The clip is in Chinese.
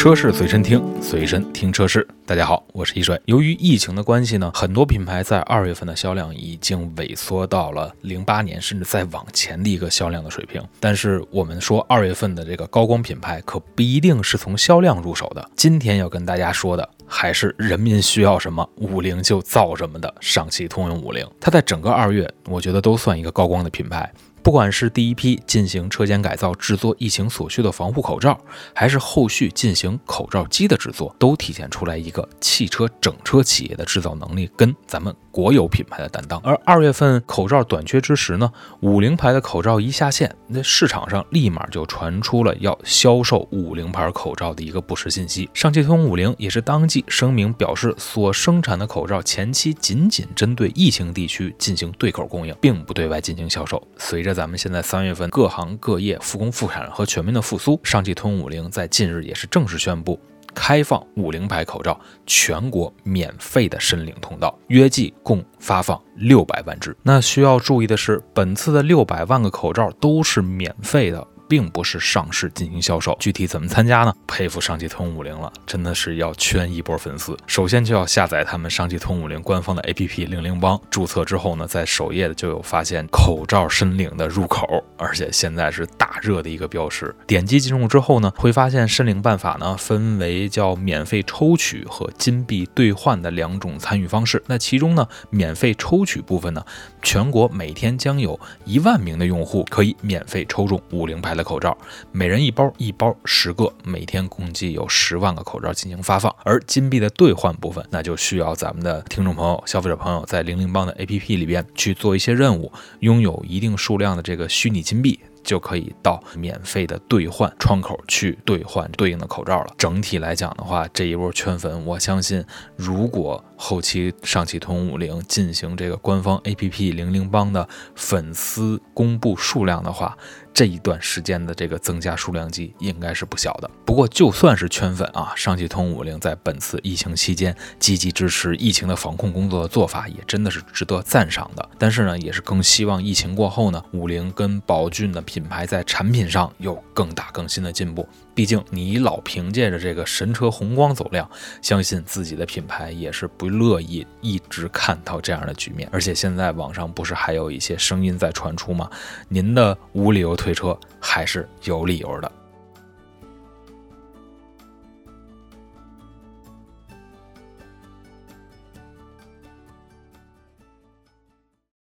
车市随身听，随身听车市。大家好，我是一水。由于疫情的关系呢，很多品牌在二月份的销量已经萎缩到了零八年甚至再往前的一个销量的水平。但是我们说二月份的这个高光品牌，可不一定是从销量入手的。今天要跟大家说的，还是人民需要什么，五菱就造什么的上汽通用五菱。它在整个二月，我觉得都算一个高光的品牌。不管是第一批进行车间改造制作疫情所需的防护口罩，还是后续进行口罩机的制作，都体现出来一个汽车整车企业的制造能力跟咱们国有品牌的担当。而二月份口罩短缺之时呢，五菱牌的口罩一下线，那市场上立马就传出了要销售五菱牌口罩的一个不实信息。上汽通用五菱也是当即声明表示，所生产的口罩前期仅仅针对疫情地区进行对口供应，并不对外进行销售。随着在咱们现在三月份各行各业复工复产和全面的复苏，上汽通用五菱在近日也是正式宣布开放五菱牌口罩全国免费的申领通道，约计共发放六百万只。那需要注意的是，本次的六百万个口罩都是免费的。并不是上市进行销售，具体怎么参加呢？佩服上汽通五菱了，真的是要圈一波粉丝。首先就要下载他们上汽通五菱官方的 APP 零零帮，注册之后呢，在首页就有发现口罩申领的入口，而且现在是大热的一个标识。点击进入之后呢，会发现申领办法呢分为叫免费抽取和金币兑换的两种参与方式。那其中呢，免费抽取部分呢，全国每天将有一万名的用户可以免费抽中五菱牌的。口罩，每人一包，一包十个，每天共计有十万个口罩进行发放。而金币的兑换部分，那就需要咱们的听众朋友、消费者朋友在零零帮的 APP 里边去做一些任务，拥有一定数量的这个虚拟金币。就可以到免费的兑换窗口去兑换对应的口罩了。整体来讲的话，这一波圈粉，我相信如果后期上汽通用五菱进行这个官方 APP 零零帮的粉丝公布数量的话，这一段时间的这个增加数量级应该是不小的。不过就算是圈粉啊，上汽通用五菱在本次疫情期间积极支持疫情的防控工作的做法，也真的是值得赞赏的。但是呢，也是更希望疫情过后呢，五菱跟宝骏的。品牌在产品上有更大更新的进步，毕竟你老凭借着这个神车红光走量，相信自己的品牌也是不乐意一直看到这样的局面。而且现在网上不是还有一些声音在传出吗？您的无理由退车还是有理由的。